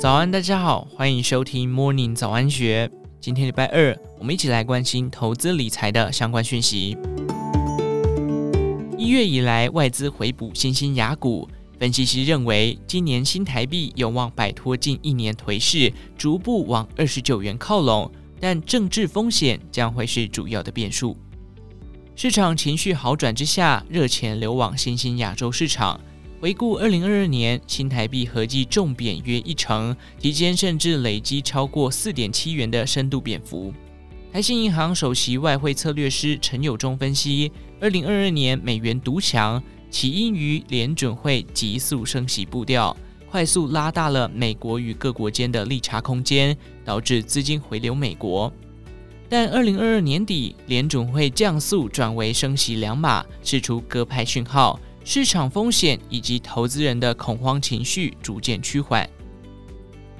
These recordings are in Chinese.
早安，大家好，欢迎收听 Morning 早安学。今天礼拜二，我们一起来关心投资理财的相关讯息。一月以来，外资回补新兴亚股，分析师认为，今年新台币有望摆脱近一年颓势，逐步往二十九元靠拢，但政治风险将会是主要的变数。市场情绪好转之下，热钱流往新兴亚洲市场。回顾二零二二年，新台币合计重贬约一成，期间甚至累积超过四点七元的深度贬幅。台新银行首席外汇策略师陈友忠分析，二零二二年美元独强，起因于联准会急速升息步调，快速拉大了美国与各国间的利差空间，导致资金回流美国。但二零二二年底，联准会降速转为升息两码，释出鸽派讯号。市场风险以及投资人的恐慌情绪逐渐趋缓。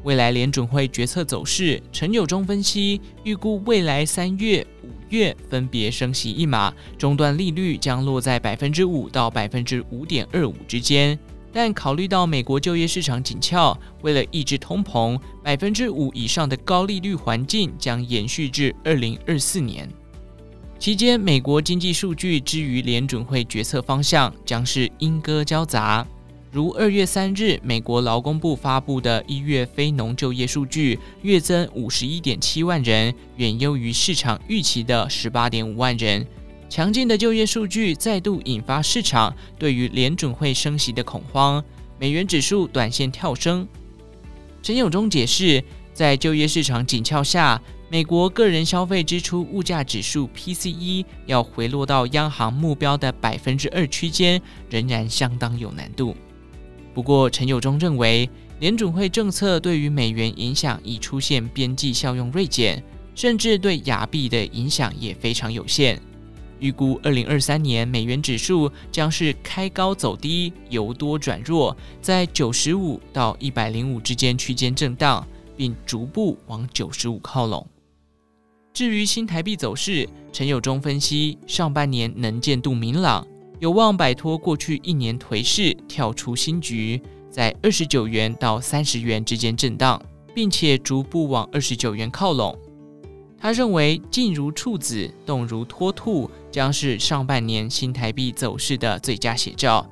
未来联准会决策走势，陈友忠分析预估未来三月、五月分别升息一码，终端利率将落在百分之五到百分之五点二五之间。但考虑到美国就业市场紧俏，为了抑制通膨，百分之五以上的高利率环境将延续至二零二四年。期间，美国经济数据之于联准会决策方向将是莺歌交杂。如二月三日，美国劳工部发布的一月非农就业数据，月增五十一点七万人，远优于市场预期的十八点五万人。强劲的就业数据再度引发市场对于联准会升息的恐慌，美元指数短线跳升。陈永忠解释，在就业市场紧俏下，美国个人消费支出物价指数 PCE 要回落到央行目标的百分之二区间，仍然相当有难度。不过，陈友忠认为，联准会政策对于美元影响已出现边际效用锐减，甚至对亚币的影响也非常有限。预估二零二三年美元指数将是开高走低，由多转弱，在九十五到一百零五之间区间震荡，并逐步往九十五靠拢。至于新台币走势，陈友忠分析，上半年能见度明朗，有望摆脱过去一年颓势，跳出新局，在二十九元到三十元之间震荡，并且逐步往二十九元靠拢。他认为，静如处子，动如脱兔，将是上半年新台币走势的最佳写照。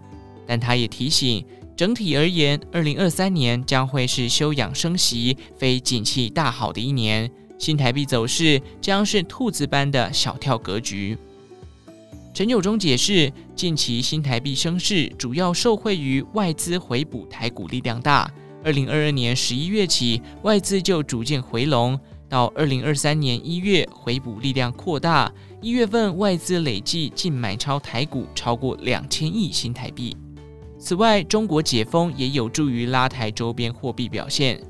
但他也提醒，整体而言，二零二三年将会是休养生息、非景气大好的一年。新台币走势将是兔子般的小跳格局。陈友忠解释，近期新台币升势主要受惠于外资回补台股力量大。二零二二年十一月起，外资就逐渐回笼，到二零二三年一月回补力量扩大。一月份外资累计净买超台股超过两千亿新台币。此外，中国解封也有助于拉抬周边货币表现。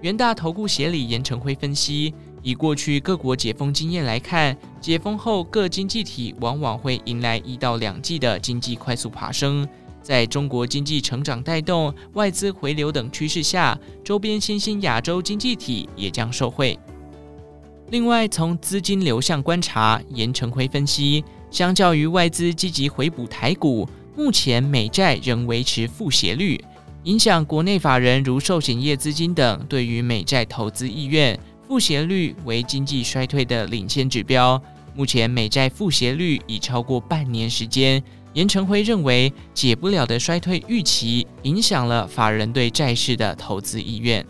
元大投顾协理严成辉分析，以过去各国解封经验来看，解封后各经济体往往会迎来一到两季的经济快速爬升。在中国经济成长带动、外资回流等趋势下，周边新兴亚洲经济体也将受惠。另外，从资金流向观察，严成辉分析，相较于外资积极回补台股，目前美债仍维持负斜率。影响国内法人如寿险业资金等对于美债投资意愿，负斜率为经济衰退的领先指标。目前美债负斜率已超过半年时间。严成辉认为，解不了的衰退预期影响了法人对债市的投资意愿。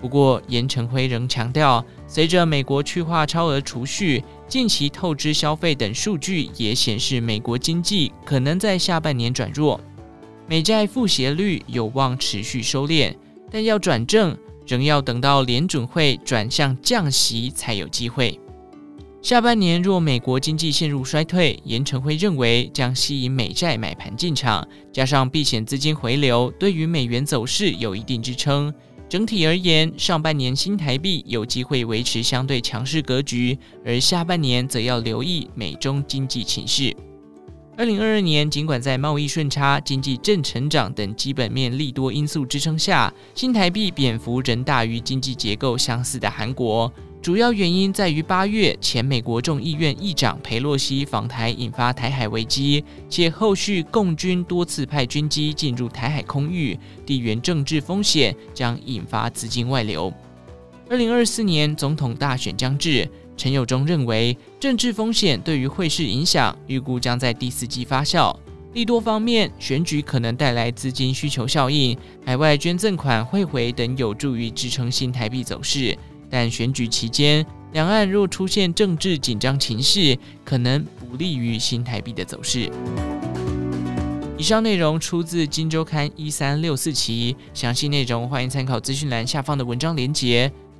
不过，严成辉仍强调，随着美国去化超额储蓄、近期透支消费等数据也显示，美国经济可能在下半年转弱。美债负斜率有望持续收敛，但要转正，仍要等到联准会转向降息才有机会。下半年若美国经济陷入衰退，颜成辉认为将吸引美债买盘进场，加上避险资金回流，对于美元走势有一定支撑。整体而言，上半年新台币有机会维持相对强势格局，而下半年则要留意美中经济情势。二零二二年，尽管在贸易顺差、经济正成长等基本面利多因素支撑下，新台币贬幅仍大于经济结构相似的韩国。主要原因在于八月前美国众议院议长佩洛西访台，引发台海危机，且后续共军多次派军机进入台海空域，地缘政治风险将引发资金外流。二零二四年总统大选将至，陈友忠认为政治风险对于汇市影响预估将在第四季发酵。利多方面，选举可能带来资金需求效应，海外捐赠款汇回等有助于支撑新台币走势。但选举期间，两岸若出现政治紧张情势，可能不利于新台币的走势。以上内容出自《金周刊》一三六四期，详细内容欢迎参考资讯栏下方的文章连结。